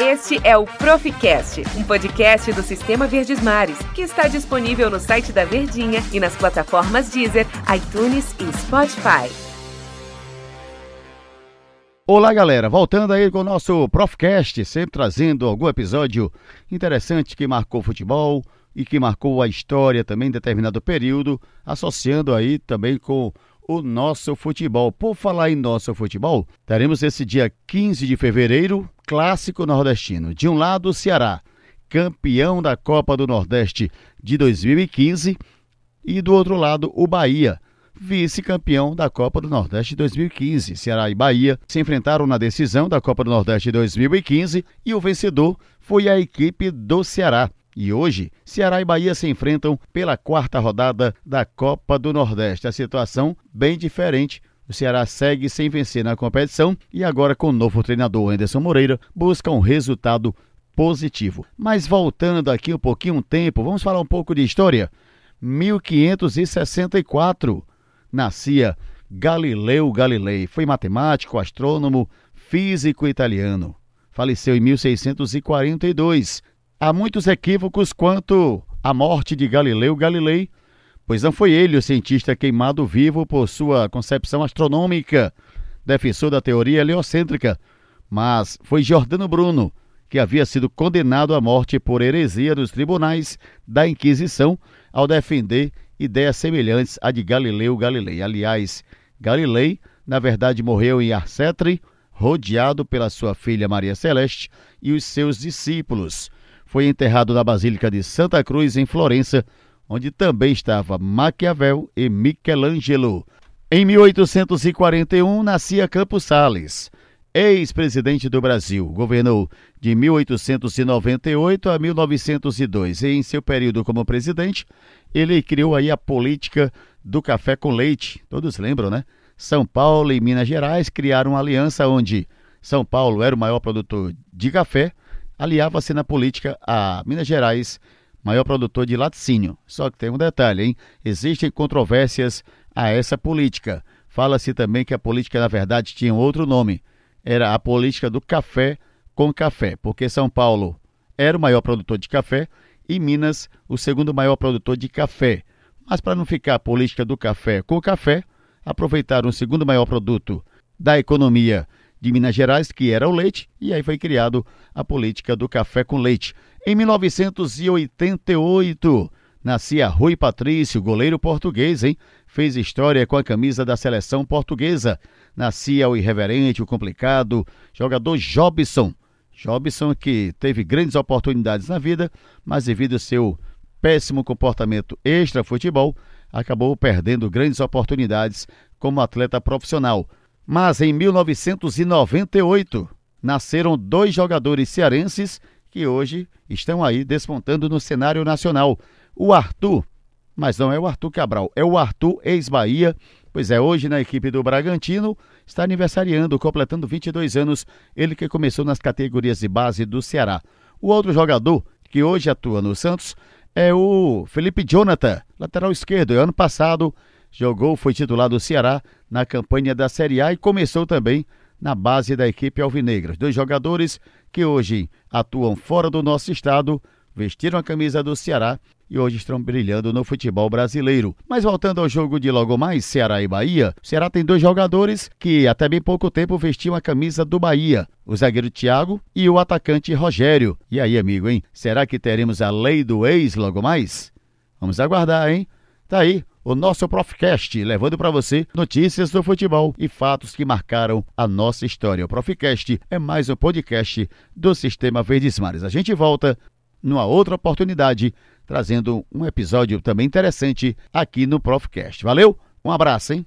Este é o Proficast, um podcast do Sistema Verdes Mares, que está disponível no site da Verdinha e nas plataformas Deezer, iTunes e Spotify. Olá, galera. Voltando aí com o nosso Profcast, sempre trazendo algum episódio interessante que marcou o futebol e que marcou a história também em determinado período, associando aí também com o nosso futebol. Por falar em nosso futebol, teremos esse dia 15 de fevereiro, clássico nordestino. De um lado, o Ceará, campeão da Copa do Nordeste de 2015, e do outro lado, o Bahia, vice-campeão da Copa do Nordeste de 2015. Ceará e Bahia se enfrentaram na decisão da Copa do Nordeste de 2015 e o vencedor foi a equipe do Ceará. E hoje, Ceará e Bahia se enfrentam pela quarta rodada da Copa do Nordeste. A situação bem diferente. O Ceará segue sem vencer na competição e agora com o novo treinador Anderson Moreira busca um resultado positivo. Mas voltando aqui um pouquinho um tempo, vamos falar um pouco de história. 1564 nascia Galileu Galilei. Foi matemático, astrônomo, físico italiano. Faleceu em 1642 Há muitos equívocos quanto à morte de Galileu Galilei, pois não foi ele o cientista queimado vivo por sua concepção astronômica, defensor da teoria heliocêntrica, mas foi Giordano Bruno, que havia sido condenado à morte por heresia dos tribunais da Inquisição ao defender ideias semelhantes à de Galileu Galilei. Aliás, Galilei, na verdade, morreu em Arcetre, rodeado pela sua filha Maria Celeste e os seus discípulos foi enterrado na Basílica de Santa Cruz, em Florença, onde também estava Maquiavel e Michelangelo. Em 1841 nascia Campos Sales, ex-presidente do Brasil. Governou de 1898 a 1902 e em seu período como presidente, ele criou aí a política do café com leite. Todos lembram, né? São Paulo e Minas Gerais criaram uma aliança onde São Paulo era o maior produtor de café aliava-se na política a Minas Gerais, maior produtor de laticínio. Só que tem um detalhe, hein? Existem controvérsias a essa política. Fala-se também que a política, na verdade, tinha outro nome. Era a política do café com café, porque São Paulo era o maior produtor de café e Minas o segundo maior produtor de café. Mas para não ficar a política do café com café, aproveitaram o segundo maior produto da economia de Minas Gerais, que era o leite, e aí foi criado a política do café com leite. Em 1988, nascia Rui Patrício, goleiro português, hein? Fez história com a camisa da seleção portuguesa. Nascia o irreverente, o complicado, jogador Jobson. Jobson que teve grandes oportunidades na vida, mas devido ao seu péssimo comportamento extra-futebol, acabou perdendo grandes oportunidades como atleta profissional. Mas em 1998 nasceram dois jogadores cearenses que hoje estão aí despontando no cenário nacional. O Arthur, mas não é o Arthur Cabral, é o Arthur ex-Bahia, pois é hoje na equipe do Bragantino, está aniversariando, completando 22 anos, ele que começou nas categorias de base do Ceará. O outro jogador que hoje atua no Santos é o Felipe Jonathan, lateral esquerdo. Ano passado jogou, foi titular do Ceará na campanha da Série A e começou também na base da equipe alvinegra. Dois jogadores que hoje atuam fora do nosso estado, vestiram a camisa do Ceará e hoje estão brilhando no futebol brasileiro. Mas voltando ao jogo de logo mais, Ceará e Bahia, o Ceará tem dois jogadores que até bem pouco tempo vestiam a camisa do Bahia, o zagueiro Thiago e o atacante Rogério. E aí, amigo, hein? Será que teremos a lei do ex logo mais? Vamos aguardar, hein? Tá aí o nosso Profcast, levando para você notícias do futebol e fatos que marcaram a nossa história. O Profcast é mais um podcast do Sistema Verdes Mares. A gente volta numa outra oportunidade, trazendo um episódio também interessante aqui no Profcast. Valeu? Um abraço, hein?